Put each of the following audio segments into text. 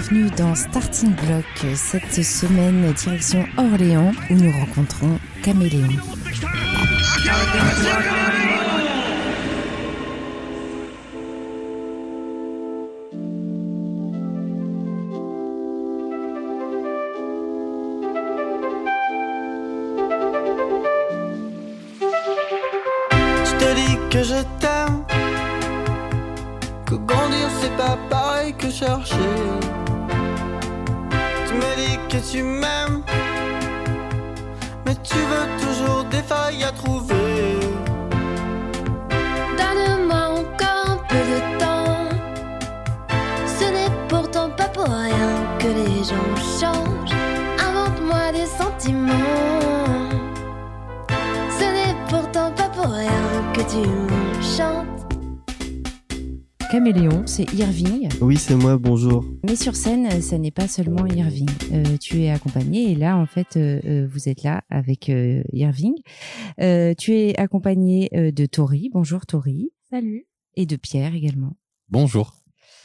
Bienvenue dans Starting Block. Cette semaine, direction Orléans où nous rencontrons Caméléon. Je te dis que je t'aime. Que grandir c'est pas que chercher. Tu me dis que tu m'aimes. Mais tu veux toujours des failles à trouver. Donne-moi encore un peu de temps. Ce n'est pourtant pas pour rien que les gens changent. Invente-moi des sentiments. Ce n'est pourtant pas pour rien que tu m'enchantes. Caméléon, c'est Irving. Oui, c'est moi, bonjour. Mais sur scène, ça n'est pas seulement Irving. Euh, tu es accompagné et là, en fait, euh, euh, vous êtes là avec euh, Irving. Euh, tu es accompagné euh, de Tori. Bonjour Tori. Salut. Et de Pierre également. Bonjour.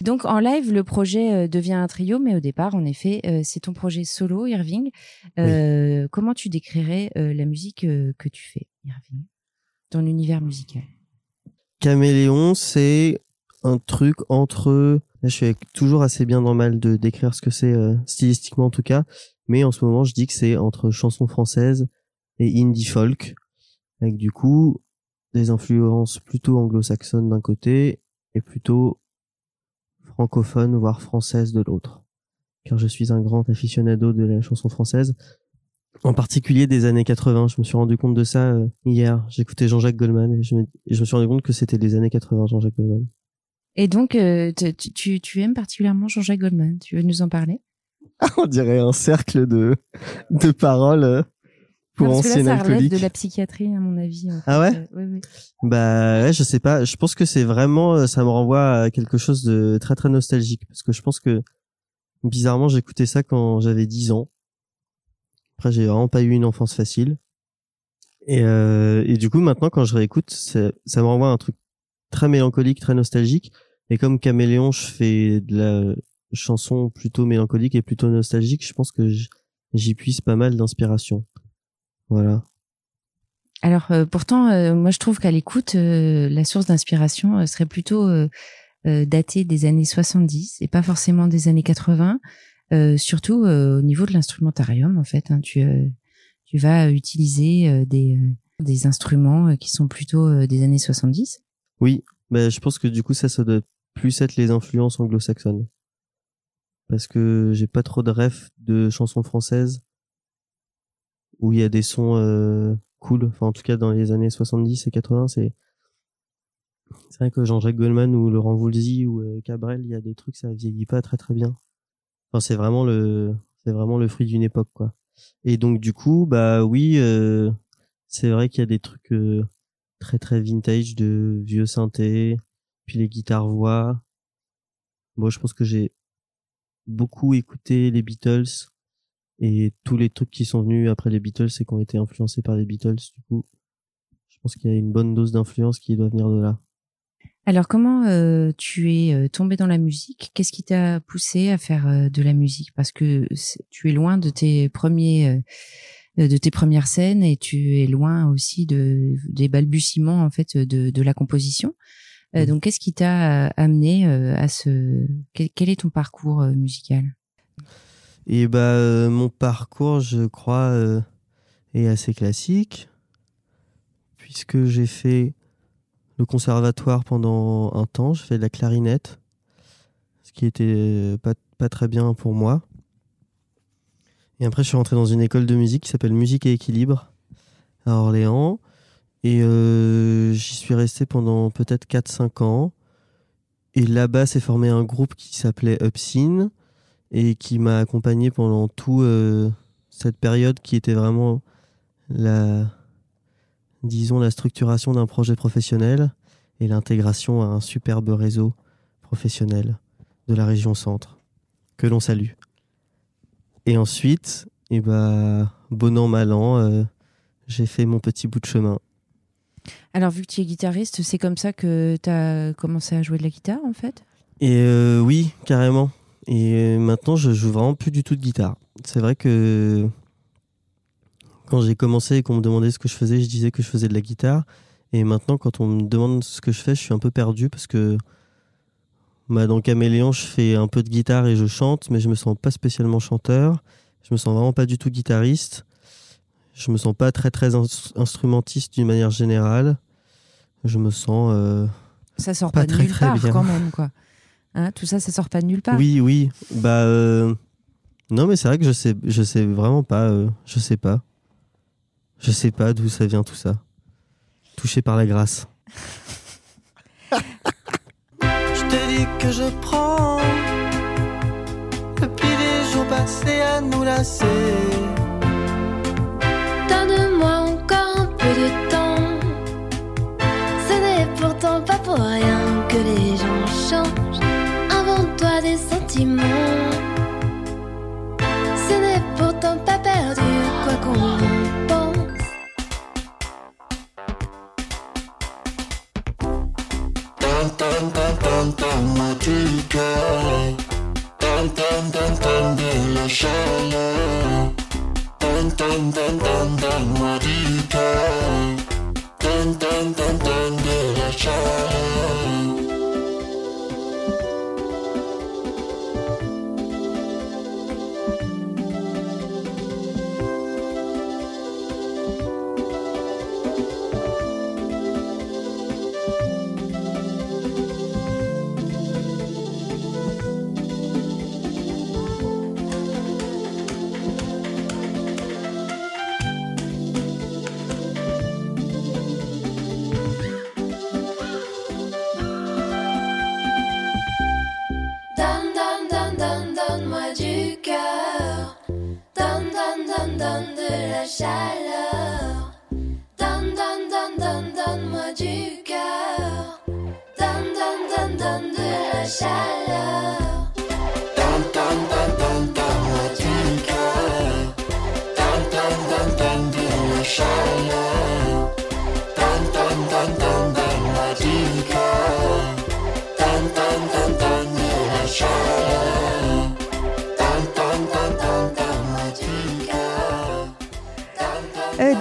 Donc en live, le projet euh, devient un trio, mais au départ, en effet, euh, c'est ton projet solo, Irving. Euh, Comment tu décrirais euh, la musique euh, que tu fais, Irving, ton univers musical? Caméléon, c'est un truc entre. Là, je suis toujours assez bien normal de décrire ce que c'est euh, stylistiquement en tout cas, mais en ce moment, je dis que c'est entre chanson française et indie folk, avec du coup des influences plutôt anglo-saxonnes d'un côté et plutôt francophones voire françaises de l'autre. Car je suis un grand aficionado de la chanson française, en particulier des années 80. Je me suis rendu compte de ça euh, hier. J'écoutais Jean-Jacques Goldman et je, me, et je me suis rendu compte que c'était les années 80, Jean-Jacques Goldman. Et donc, euh, tu, tu, tu aimes particulièrement Jean-Jacques Goldman. Tu veux nous en parler? On dirait un cercle de, de paroles euh, pour Parce que là, ça relève alcooliques. de la psychiatrie, à mon avis. en Ah ouais? Euh, oui. Bah ouais, je sais pas. Je pense que c'est vraiment, euh, ça me renvoie à quelque chose de très très nostalgique parce que je pense que bizarrement j'écoutais ça quand j'avais 10 ans. Après j'ai vraiment pas eu une enfance facile. Et, euh, et du coup maintenant quand je réécoute, ça, ça me renvoie à un truc très mélancolique, très nostalgique. Et comme Caméléon, je fais de la chanson plutôt mélancolique et plutôt nostalgique. Je pense que j'y puise pas mal d'inspiration. Voilà. Alors, euh, pourtant, euh, moi, je trouve qu'à l'écoute, euh, la source d'inspiration serait plutôt datée des années 70 et pas forcément des années 80, euh, surtout au niveau de l'instrumentarium, en fait. hein. tu, tu vas utiliser des, des instruments qui sont plutôt des années 70. Oui, bah, je pense que du coup ça, ça doit plus être les influences anglo-saxonnes. Parce que j'ai pas trop de rêves de chansons françaises où il y a des sons euh, cool. Enfin, en tout cas, dans les années 70 et 80, c'est c'est vrai que Jean-Jacques Goldman ou Laurent Voulzy ou euh, Cabrel, il y a des trucs ça vieillit pas très très bien. Enfin, c'est vraiment le c'est vraiment le fruit d'une époque quoi. Et donc du coup, bah oui, euh, c'est vrai qu'il y a des trucs euh, très très vintage de vieux synthés, puis les guitares voix. Moi, je pense que j'ai beaucoup écouté les Beatles et tous les trucs qui sont venus après les Beatles et qui ont été influencés par les Beatles. Du coup, je pense qu'il y a une bonne dose d'influence qui doit venir de là. Alors, comment euh, tu es euh, tombé dans la musique? Qu'est-ce qui t'a poussé à faire euh, de la musique? Parce que tu es loin de tes premiers, de tes premières scènes et tu es loin aussi de des balbutiements en fait de, de la composition. Euh, Mhm. donc, qu'est-ce qui t'a euh, amené euh, à ce quel, quel est ton parcours musical? Et bah euh, mon parcours, je crois, est assez classique puisque j'ai fait le conservatoire pendant un temps, je fais de la clarinette, ce qui était pas pas très bien pour moi. Et après, je suis rentré dans une école de musique qui s'appelle Musique et Équilibre à Orléans. Et euh, j'y suis resté pendant peut-être 4-5 ans. Et là-bas, s'est formé un groupe qui s'appelait Upscene et qui m'a accompagné pendant tout euh, cette période qui était vraiment la disons la structuration d'un projet professionnel et l'intégration à un superbe réseau professionnel de la région centre que l'on salue. Et ensuite, et bah bon an mal an, euh, j'ai fait mon petit bout de chemin. Alors, vu que tu es guitariste, c'est comme ça que tu as commencé à jouer de la guitare, en fait? Et euh, oui, carrément. Et maintenant, je joue vraiment plus du tout de guitare. C'est vrai que quand j'ai commencé et qu'on me demandait ce que je faisais, je disais que je faisais de la guitare. Et maintenant, quand on me demande ce que je fais, je suis un peu perdu parce que bah, dans Caméléon, je fais un peu de guitare et je chante, mais je me sens pas spécialement chanteur. Je me sens vraiment pas du tout guitariste. Je me sens pas très très instrumentiste d'une manière générale. Je me sens. Euh, ça sort pas, de nulle part quand même, quoi. Hein, tout ça, ça sort pas de nulle part. Oui, oui. Bah. Euh, non, mais c'est vrai que je sais, je sais vraiment pas. Euh, je sais pas. Je sais pas d'où ça vient tout ça. Touché par la grâce. je te dis que je prends. Depuis les jours passés à nous lasser. Encore un chaleur. Donne, donne, donne, donne, donne-moi du cœur. Donne, donne, donne, donne de la chaleur.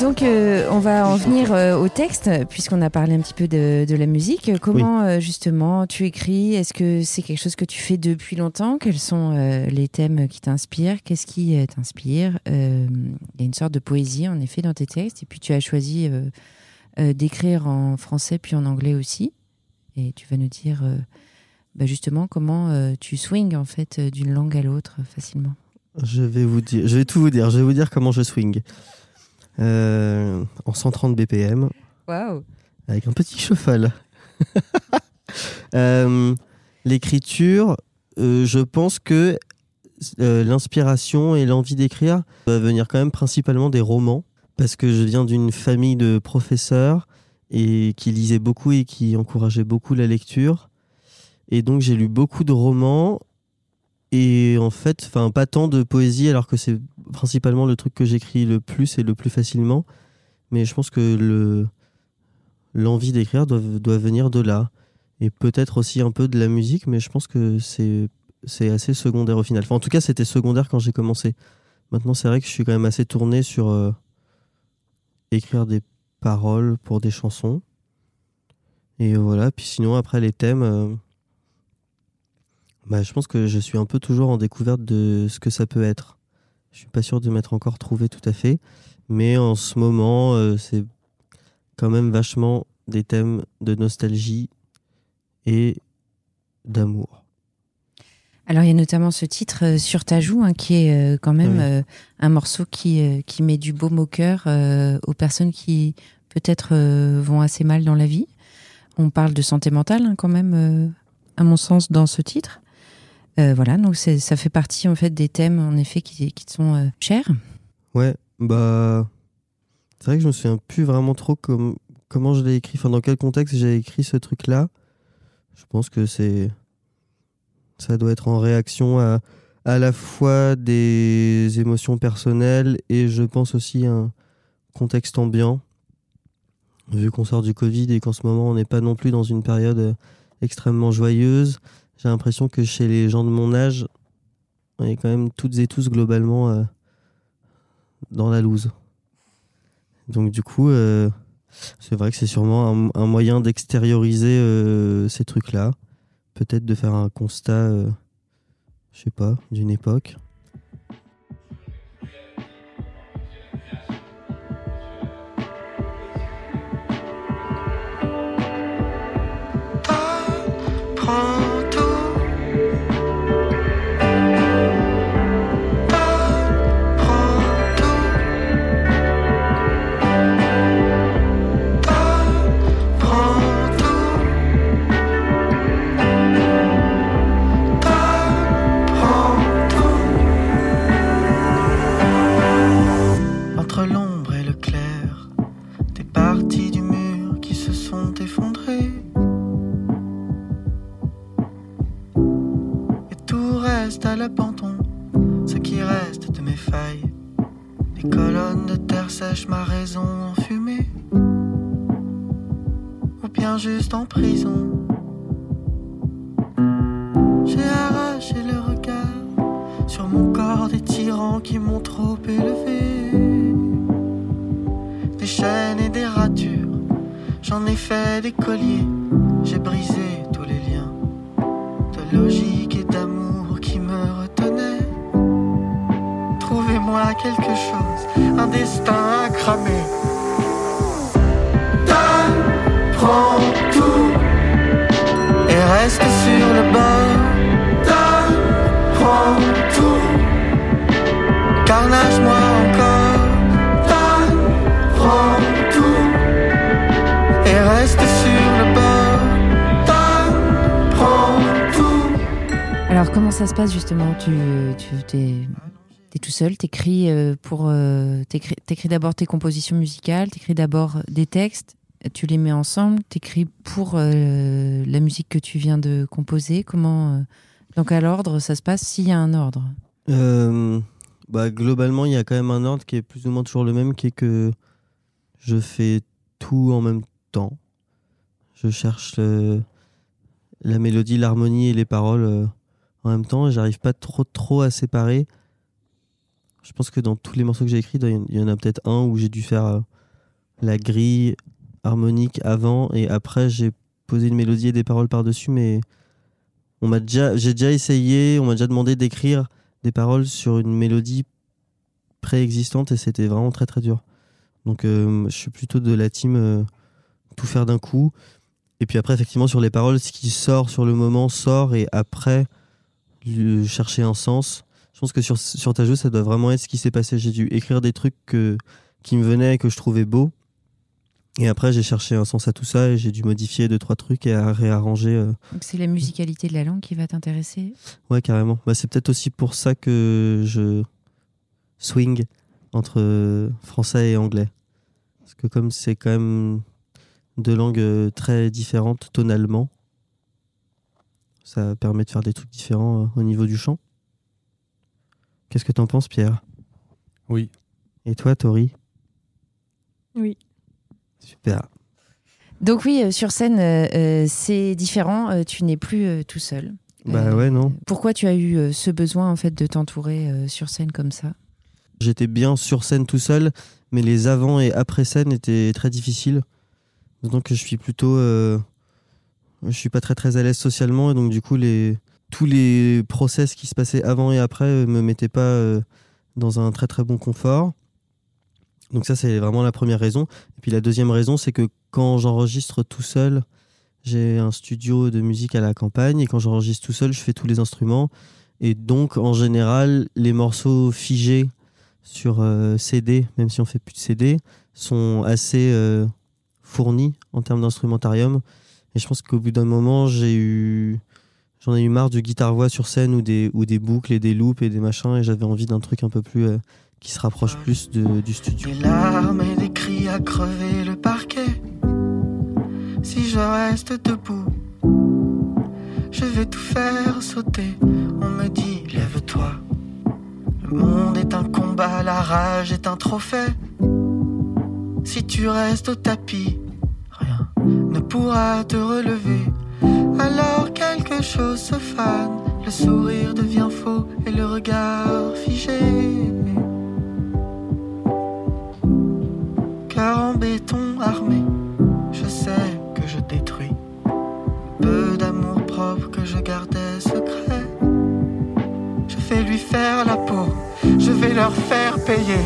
Donc, euh, on va en venir euh, au texte, puisqu'on a parlé un petit peu de, de la musique. Comment, euh, justement, tu écris? Est-ce que c'est quelque chose que tu fais depuis longtemps? Quels sont les thèmes qui t'inspirent? Qu'est-ce qui t'inspire? Il y a une sorte de poésie, en effet, dans tes textes. Et puis, tu as choisi d'écrire en français puis en anglais aussi. Et tu vas nous dire, bah, justement, comment tu swings, en fait, d'une langue à l'autre facilement. Je vais vous dire, je vais tout vous dire. Je vais vous dire comment je swing. Euh, en 130 BPM, Waouh avec un petit cheval. Euh, L'écriture, euh, je pense que l'inspiration et l'envie d'écrire va venir quand même principalement des romans, parce que je viens d'une famille de professeurs et qui lisaient beaucoup et qui encourageaient beaucoup la lecture. Et donc j'ai lu beaucoup de romans et en fait, enfin pas tant de poésie alors que c'est principalement le truc que j'écris le plus et le plus facilement. Mais je pense que le l'envie d'écrire doit, venir de là. Et peut-être aussi un peu de la musique, mais je pense que c'est c'est assez secondaire au final. Enfin, en tout cas, c'était secondaire quand j'ai commencé. Maintenant, c'est vrai que je suis quand même assez tourné sur euh, écrire des paroles pour des chansons. Et voilà. Puis sinon, après les thèmes, euh, bah, je pense que je suis un peu toujours en découverte de ce que ça peut être. Je suis pas sûr de m'être encore trouvé tout à fait, mais en ce moment, euh, c'est quand même vachement des thèmes de nostalgie et d'amour. Alors, il y a notamment ce titre euh, Sur ta joue, hein, qui est euh, quand même euh, un morceau qui, qui met du baume au cœur aux personnes qui peut-être vont assez mal dans la vie. On parle de santé mentale hein, quand même, à mon sens, dans ce titre. Euh, voilà, donc ça fait partie en fait des thèmes en effet qui, qui sont euh, chers. Ouais, bah. C'est vrai que je me souviens plus vraiment trop comme, comment je l'ai écrit, enfin dans quel contexte j'ai écrit ce truc-là. Je pense que c'est. Ça doit être en réaction à à la fois des émotions personnelles et je pense aussi un contexte ambiant. Vu qu'on sort du Covid et qu'en ce moment on n'est pas non plus dans une période euh, extrêmement joyeuse, j'ai l'impression que chez les gens de mon âge, on est quand même toutes et tous globalement euh, dans la loose. Donc du coup, euh, c'est vrai que c'est sûrement un, moyen d'extérioriser euh, ces trucs-là. Peut-être de faire un constat, je sais pas, d'une époque. Comment ça se passe justement? Tu, tu t'es, t'es tout seul, t'écris euh, pour, euh, t'écris, d'abord tes compositions musicales, t'écris d'abord des textes, tu les mets ensemble, t'écris pour euh, la musique que tu viens de composer. Comment, euh, dans quel ordre ça se passe s'il y a un ordre? Bah, globalement, il y a quand même un ordre qui est plus ou moins toujours le même, qui est que je fais tout en même temps. Je cherche la mélodie, l'harmonie et les paroles en même temps. J'arrive pas trop trop à séparer. Je pense que dans tous les morceaux que j'ai écrits, il y en- il y en a peut-être un où j'ai dû faire euh, la grille harmonique avant et après j'ai posé une mélodie et des paroles par-dessus, mais on m'a déjà, j'ai déjà essayé, on m'a déjà demandé d'écrire des paroles sur une mélodie préexistante et c'était vraiment très très dur. Donc euh, je suis plutôt de la team euh, tout faire d'un coup. Et puis après, effectivement, sur les paroles, ce qui sort sur le moment sort et après, lui chercher un sens. Je pense que sur, sur ta jeu, ça doit vraiment être ce qui s'est passé. J'ai dû écrire des trucs que, qui me venaient et que je trouvais beaux. Et après, j'ai cherché un sens à tout ça et j'ai dû modifier deux, trois trucs et à réarranger. euh, Donc c'est la musicalité de la langue qui va t'intéresser Ouais, carrément. Bah, c'est peut-être aussi pour ça que je swing entre français et anglais. Parce que comme c'est quand même deux langues euh, très différentes tonalement, ça permet de faire des trucs différents euh, au niveau du chant. Qu'est-ce que t'en penses, Pierre? Oui. Et toi, Tori? Oui. Super. Donc oui, euh, sur scène, euh, c'est différent. euh, tu n'es plus euh, tout seul. Bah Euh, ouais, non. Pourquoi tu as eu euh, ce besoin en fait de t'entourer euh, sur scène comme ça? J'étais bien sur scène tout seul, mais les avant et après scène étaient très difficiles. Donc je suis plutôt, euh, je suis pas très très à l'aise socialement et donc du coup tous les process qui se passaient avant et après euh, me mettaient pas euh, dans un très très bon confort. Donc ça c'est vraiment la première raison. Et puis la deuxième raison c'est que quand j'enregistre tout seul, j'ai un studio de musique à la campagne et quand j'enregistre tout seul, je fais tous les instruments et donc en général les morceaux figés sur euh, CD, même si on fait plus de CD, sont assez fournis en termes d'instrumentarium. Et je pense qu'au bout d'un moment, j'ai eu, j'en ai eu marre du guitare-voix sur scène ou des, ou des boucles et des loops et des machins, et j'avais envie d'un truc un peu plus euh, qui se rapproche plus de- du studio. Des larmes et des cris à crever le parquet. Si je reste debout, je vais tout faire sauter. On me dit, lève-toi. Le monde est un combat, la rage est un trophée. Si tu restes au tapis, ne pourra te relever. Alors quelque chose se fane Le sourire devient faux et le regard figé. Car en béton armé, je sais que je détruis. Peu d'amour propre que je gardais secret. Je vais lui faire la peau, je vais leur faire payer.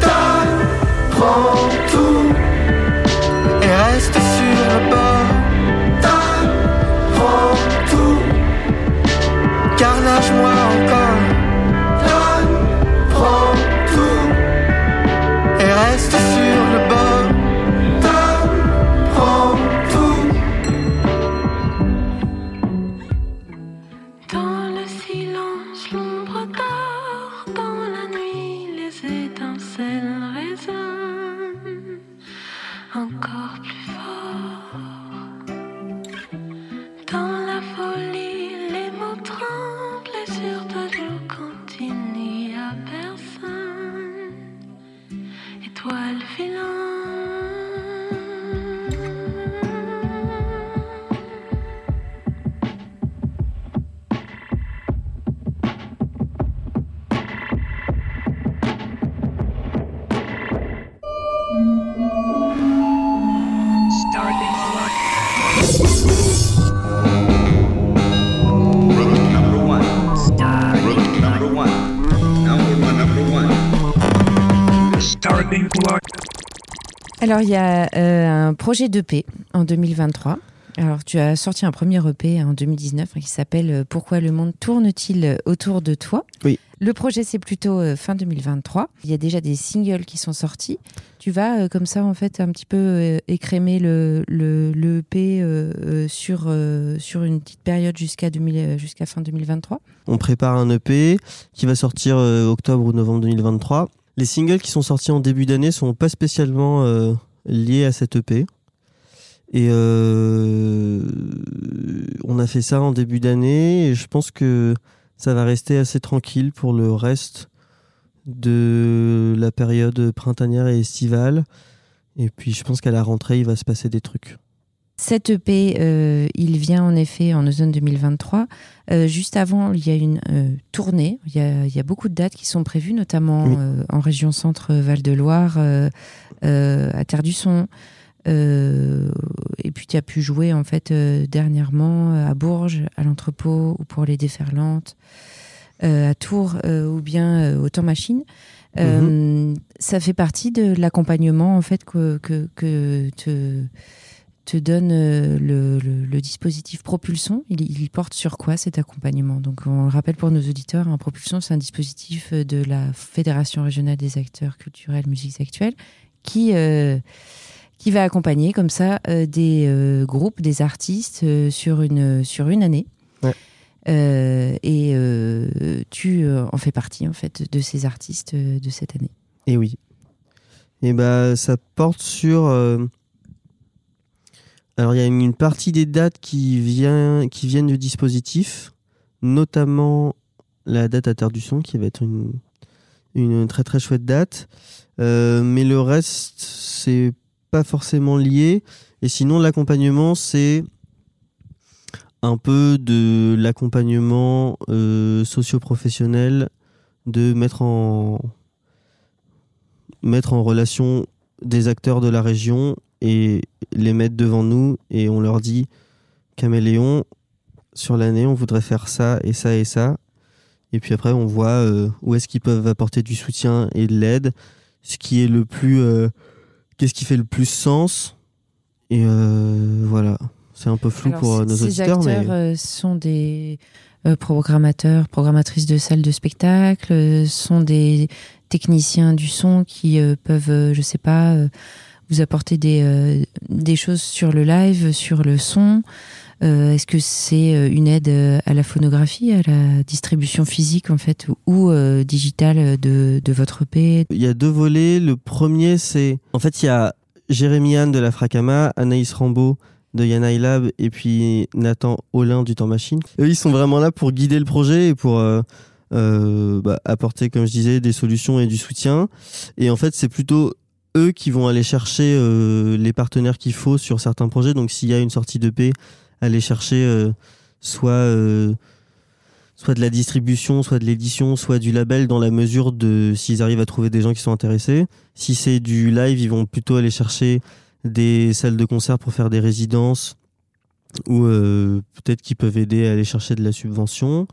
Donne, prends sur Alors, il y a euh, un projet d'EP en 2023. Alors, tu as sorti un premier EP en 2019 hein, qui s'appelle euh, Pourquoi le monde tourne-t-il autour de toi? Oui. Le projet, c'est plutôt euh, fin 2023. Il y a déjà des singles qui sont sortis. Tu vas, euh, comme ça, en fait, un petit peu écrémer le, le, le EP sur, sur une petite période jusqu'à 2000 jusqu'à fin 2023. On prépare un EP qui va sortir octobre ou novembre 2023. Les singles qui sont sortis en début d'année sont pas spécialement euh, liés à cet EP. Et euh, on a fait ça en début d'année et je pense que ça va rester assez tranquille pour le reste de la période printanière et estivale. Et puis je pense qu'à la rentrée, il va se passer des trucs. Cet EP, euh, il vient en effet en automne 2023. Euh, juste avant, il y a une euh, tournée. Il y a, il y a beaucoup de dates qui sont prévues, notamment Oui. en région centre Val-de-Loire, à Terre du Son. Et puis tu as pu jouer en fait dernièrement à Bourges, à l'entrepôt ou pour les déferlantes, à Tours ou bien au temps machine. Euh, Ça fait partie de l'accompagnement en fait que, que, que te, te donne euh, le, le- le dispositif Propulsion. Il, il porte sur quoi cet accompagnement? Donc on le rappelle pour nos auditeurs, un Propulsion c'est un dispositif euh, de la Fédération régionale des acteurs culturels musiques actuelles qui euh, qui va accompagner comme ça euh, des euh, groupes, des artistes sur une sur une année. Ouais. Et tu en fais partie en fait de ces artistes de cette année. Et oui. Et bah ça porte sur. Alors il y a une, partie des dates qui, qui viennent du dispositif, notamment la date à Terre du Son, qui va être une, une très très chouette date. Euh, mais le reste, c'est pas forcément lié. Et sinon, l'accompagnement, c'est un peu de l'accompagnement euh, socio-professionnel, de mettre en, mettre en relation des acteurs de la région et les mettre devant nous et on leur dit Caméléon, sur l'année, on voudrait faire ça et ça et ça. Et puis après, on voit euh, où est-ce qu'ils peuvent apporter du soutien et de l'aide, ce qui est le plus. euh, Qu'est-ce qui fait le plus sens Et euh, voilà. C'est un peu flou Alors, pour nos ces auditeurs, acteurs mais sont des programmateurs, programmatrices de salles de spectacle, sont des techniciens du son qui peuvent, je sais pas, vous apporter des, euh, des choses sur le live, sur le son. Euh, Est-ce que c'est euh, une aide à la phonographie, à la distribution physique en fait, ou, digitale de, votre EP Il y a deux volets. Le premier, c'est. En fait, il y a Jérémy Anne de la Fracama, Anaïs Rambaud de Yanaï Lab et puis Nathan Olin du Temps Machine. Eux, ils sont vraiment là pour guider le projet et pour bah, apporter, comme je disais, des solutions et du soutien. Et en fait, c'est plutôt eux qui vont aller chercher euh, les partenaires qu'il faut sur certains projets. Donc, s'il y a une sortie d'EP, aller chercher euh, soit euh, soit de la distribution, soit de l'édition, soit du label dans la mesure de s'ils arrivent à trouver des gens qui sont intéressés. Si c'est du live, ils vont plutôt aller chercher des salles de concert pour faire des résidences ou euh, peut-être qu'ils peuvent aider à aller chercher de la subvention,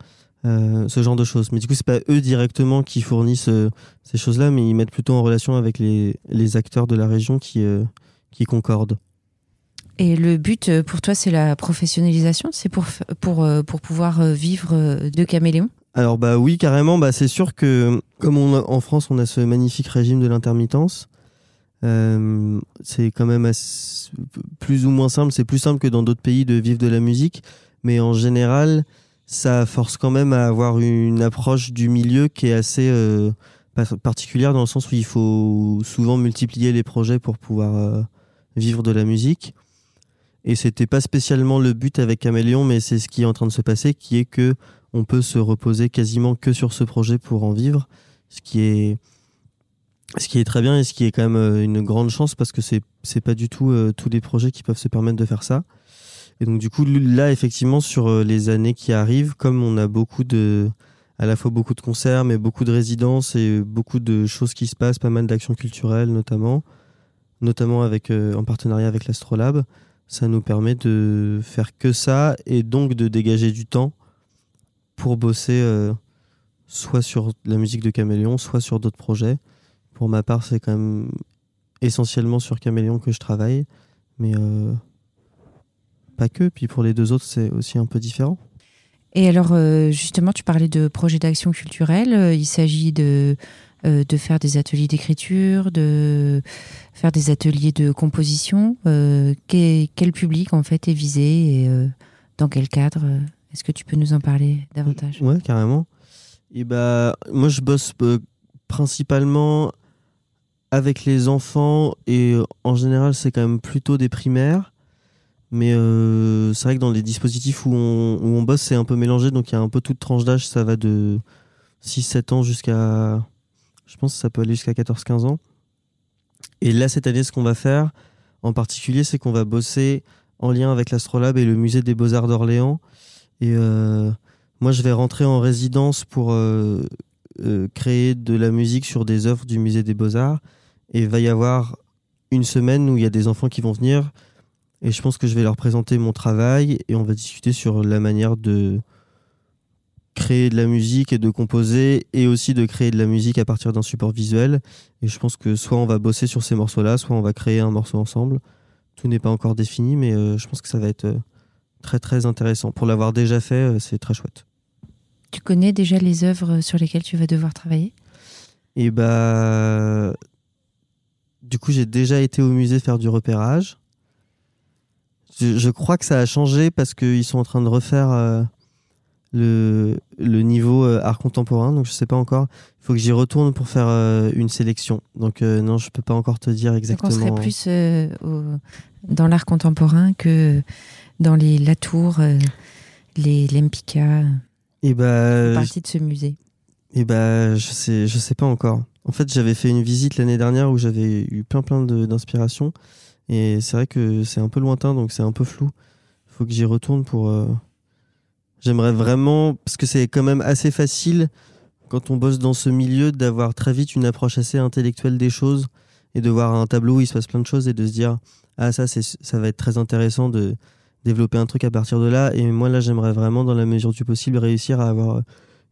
euh, ce genre de choses. Mais du coup, c'est pas eux directement qui fournissent euh, ces choses-là, mais ils mettent plutôt en relation avec les, les acteurs de la région qui, euh, qui concordent. Et le but pour toi, c'est la professionnalisation? C'est pour, pour, pour pouvoir vivre de caméléon? Alors bah oui, carrément. Bah c'est sûr que comme on a- en France, on a ce magnifique régime de l'intermittence. euh, c'est quand même assez- plus ou moins simple. C'est plus simple que dans d'autres pays de vivre de la musique, mais en général, ça force quand même à avoir une approche du milieu qui est assez euh, par- particulière dans le sens où il faut souvent multiplier les projets pour pouvoir euh, vivre de la musique. Et c'était pas spécialement le but avec Caméléon, mais c'est ce qui est en train de se passer, qui est que on peut se reposer quasiment que sur ce projet pour en vivre, ce qui est ce qui est très bien et ce qui est quand même euh, une grande chance parce que c'est c'est pas du tout euh, tous les projets qui peuvent se permettre de faire ça. Et donc du coup là effectivement sur euh, les années qui arrivent, comme on a beaucoup de à la fois beaucoup de concerts mais beaucoup de résidences et beaucoup de choses qui se passent, pas mal d'actions culturelles notamment, notamment avec euh, en partenariat avec l'Astrolabe, ça nous permet de faire que ça et donc de dégager du temps pour bosser euh, soit sur la musique de Caméléon, soit sur d'autres projets. Pour ma part, c'est quand même essentiellement sur Caméléon que je travaille, mais euh, pas que. Puis pour les deux autres, c'est aussi un peu différent. Et alors, euh, justement, tu parlais de projets d'action culturelle. Euh, Il s'agit de, euh, de faire des ateliers d'écriture, de faire des ateliers de composition. Quel, public, en fait, est visé et dans quel cadre? Est-ce que tu peux nous en parler davantage? Ouais, carrément. Et bah, moi, je bosse principalement avec les enfants et en général, c'est quand même plutôt des primaires. Mais euh, c'est vrai que dans les dispositifs où on, bosse, c'est un peu mélangé. Donc il y a un peu toute tranche d'âge. Ça va de 6-7 ans jusqu'à. Je pense que ça peut aller jusqu'à 14-15 ans. Et là, cette année, ce qu'on va faire en particulier, c'est qu'on va bosser en lien avec l'Astrolabe et le musée des Beaux-Arts d'Orléans. Et euh, moi, je vais rentrer en résidence pour euh, créer de la musique sur des œuvres du musée des Beaux-Arts. Et il va y avoir une semaine où il y a des enfants qui vont venir. Et je pense que je vais leur présenter mon travail et on va discuter sur la manière de créer de la musique et de composer et aussi de créer de la musique à partir d'un support visuel. Et je pense que soit on va bosser sur ces morceaux-là, soit on va créer un morceau ensemble. Tout n'est pas encore défini, mais euh, je pense que ça va être euh, très très intéressant. Pour l'avoir déjà fait, euh, c'est très chouette. Tu connais déjà les œuvres sur lesquelles tu vas devoir travailler? Et bah. Du coup, j'ai déjà été au musée faire du repérage. Je, je crois que ça a changé parce qu'ils sont en train de refaire euh, le, le niveau euh, art contemporain, donc je sais pas encore. Il faut que j'y retourne pour faire euh, une sélection. Donc, non, je peux pas encore te dire Donc exactement. on serait plus au- dans l'art contemporain que dans les Latour, les Lempicka, Et bah. partie de ce musée. Et bah, je sais, je sais pas encore. En fait, j'avais fait une visite l'année dernière où j'avais eu plein plein de- d'inspiration. Et c'est vrai que c'est un peu lointain, donc c'est un peu flou. Faut que j'y retourne pour. euh, J'aimerais vraiment, parce que c'est quand même assez facile quand on bosse dans ce milieu d'avoir très vite une approche assez intellectuelle des choses et de voir un tableau où il se passe plein de choses et de se dire ah ça c'est ça va être très intéressant de développer un truc à partir de là. Et moi là j'aimerais vraiment dans la mesure du possible réussir à avoir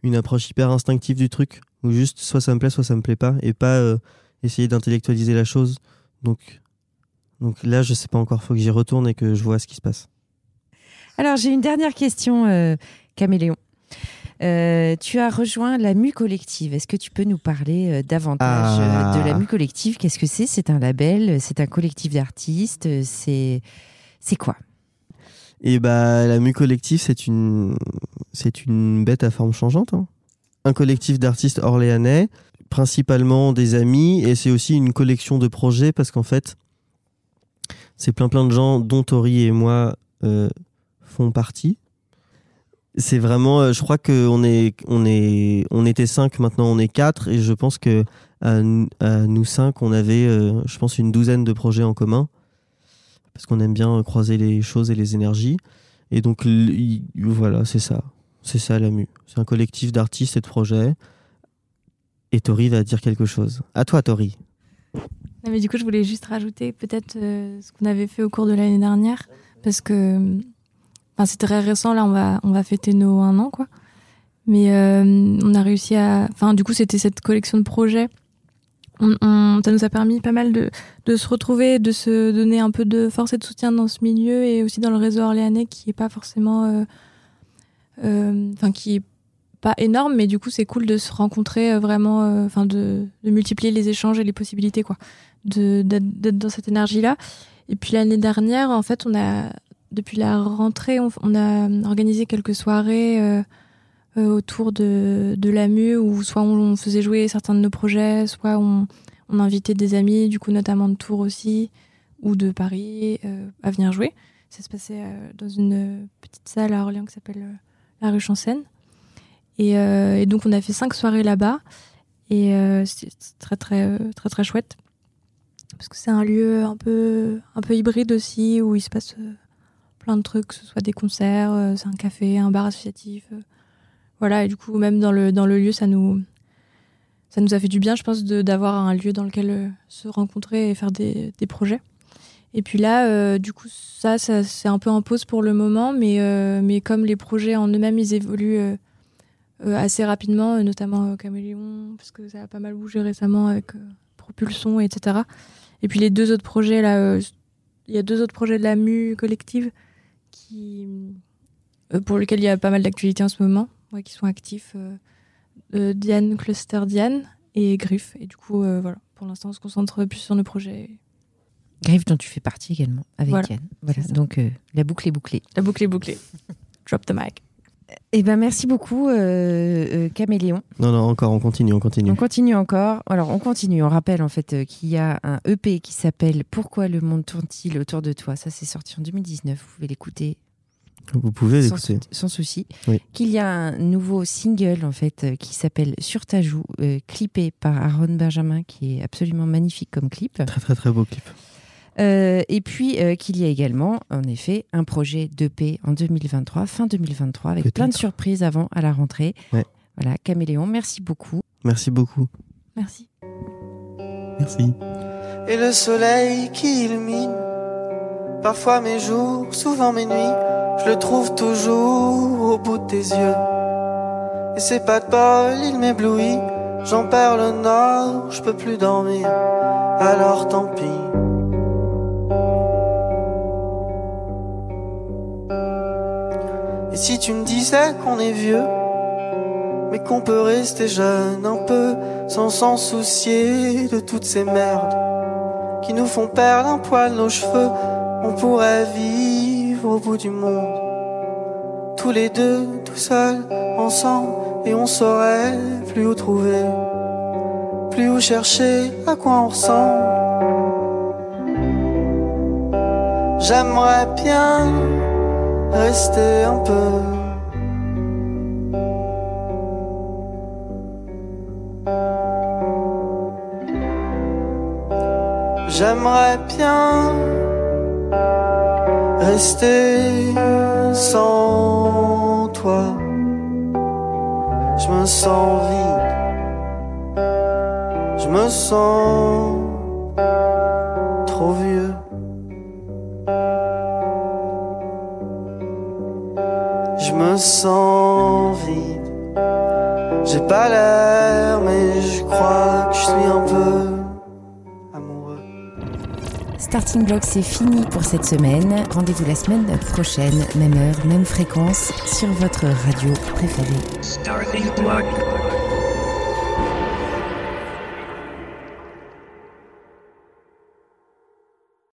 une approche hyper instinctive du truc où juste soit ça me plaît soit ça me plaît pas et pas euh, essayer d'intellectualiser la chose donc donc là je sais pas encore faut que j'y retourne et que je vois ce qui se passe Alors j'ai une dernière question, euh, Caméléon. Euh, tu as rejoint la Mu Collective. Est-ce que tu peux nous parler euh, davantage Ah. euh, de la Mu Collective? Qu'est-ce que c'est? C'est un label C'est un collectif d'artistes C'est c'est quoi? Et bah la mu collectif c'est une c'est une bête à forme changeante hein. un collectif d'artistes orléanais principalement des amis et c'est aussi une collection de projets parce qu'en fait c'est plein plein de gens dont Tori et moi euh, font partie c'est vraiment euh, je crois que on est on était cinq maintenant on est quatre et je pense que nous- cinq on avait euh, je pense une douzaine de projets en commun parce qu'on aime bien croiser les choses et les énergies Et donc, voilà, c'est ça. C'est ça, la MU. C'est un collectif d'artistes et de projets. Et Tori va dire quelque chose. À toi, Tori. Mais du coup, je voulais juste rajouter peut-être euh, ce qu'on avait fait au cours de l'année dernière, parce que c'est très récent, là, on va, on va fêter nos un an, quoi. Mais euh, on a réussi à... Enfin, du coup, c'était cette collection de projets. On, on- ça nous a permis pas mal de, de se retrouver, de se donner un peu de force et de soutien dans ce milieu, et aussi dans le réseau orléanais, qui est pas forcément... euh, euh, Enfin, qui est pas énorme, mais du coup, c'est cool de se rencontrer euh, vraiment, euh, enfin, de, multiplier les échanges et les possibilités, quoi d'être dans cette énergie-là. Et puis l'année dernière, en fait, on a, depuis la rentrée, on, a organisé quelques soirées euh, autour de, de l'AMU où soit on, faisait jouer certains de nos projets, soit on, on invitait des amis, du coup notamment de Tours aussi, ou de Paris, à venir jouer. Ça se passait dans une petite salle à Orléans qui s'appelle la rue Chansène. Et, euh, et donc on a fait cinq soirées là-bas. Et euh, c'était très très très très chouette. Parce que c'est un lieu un peu un peu hybride aussi où il se passe euh, plein de trucs que ce soit des concerts c'est un café un bar associatif voilà et du coup même dans le dans le lieu ça nous ça nous a fait du bien je pense d'avoir un lieu dans lequel se rencontrer et faire des, des projets. Et puis là euh, du coup ça, ça c'est un peu en pause pour le moment mais euh, mais comme les projets en eux-mêmes ils évoluent euh, assez rapidement euh, notamment euh, Caméléon parce que ça a pas mal bougé récemment avec euh, Propulsion etc et puis les deux autres projets là, euh, il y a deux autres projets de la MU collective qui, euh, pour lesquels il y a pas mal d'actualités en ce moment, ouais, qui sont actifs. euh, euh, Diane Cluster Diane et Griff. Et du coup, euh, voilà, pour l'instant, on se concentre plus sur nos projets. Griffe dont tu fais partie également avec Voilà, Diane. Voilà, donc euh, la boucle est bouclée. La boucle est bouclée. Drop the mic. Eh ben merci beaucoup euh, euh, Caméléon. Non, non, encore, on continue, on continue. On continue encore. Alors on continue. On rappelle en fait euh, qu'il y a un EP qui s'appelle Pourquoi le monde tourne-t-il autour de toi? Ça c'est sorti en 2019. Vous pouvez l'écouter Vous pouvez l'écouter. sans souci. Oui. Qu'il y a un nouveau single en fait euh, qui s'appelle Sur ta joue, clippé par Aaron Benjamin, qui est absolument magnifique comme clip. Très, très, très beau clip. Euh, et puis euh, qu'il y a également, en effet, un projet d'EP en 2023, fin 2023, avec plein de surprises avant à la rentrée. Ouais. Voilà, Caméléon, merci beaucoup. Merci beaucoup. Merci. Merci. et le soleil qui illumine parfois mes jours, souvent mes nuits. Je le trouve toujours au bout de tes yeux. Et c'est pas de bol, il m'éblouit. J'en perds le nord, je peux plus dormir. Alors tant pis. Si tu me disais qu'on est vieux, mais qu'on peut rester jeune un peu sans s'en soucier de toutes ces merdes qui nous font perdre un poil nos cheveux. On pourrait vivre au bout du monde, tous les deux, tout seuls, ensemble, et on saurait plus où trouver, plus où chercher, à quoi on ressemble. J'aimerais bien rester un peu. J'aimerais bien rester sans toi. Je me sens vide. Je me sens trop vieux. Me sens vide. J'ai pas l'air, mais je crois que je suis un peu amoureux. Starting Block, c'est fini pour cette semaine. Rendez-vous la semaine prochaine, même heure, même fréquence, sur votre radio préférée. Starting block.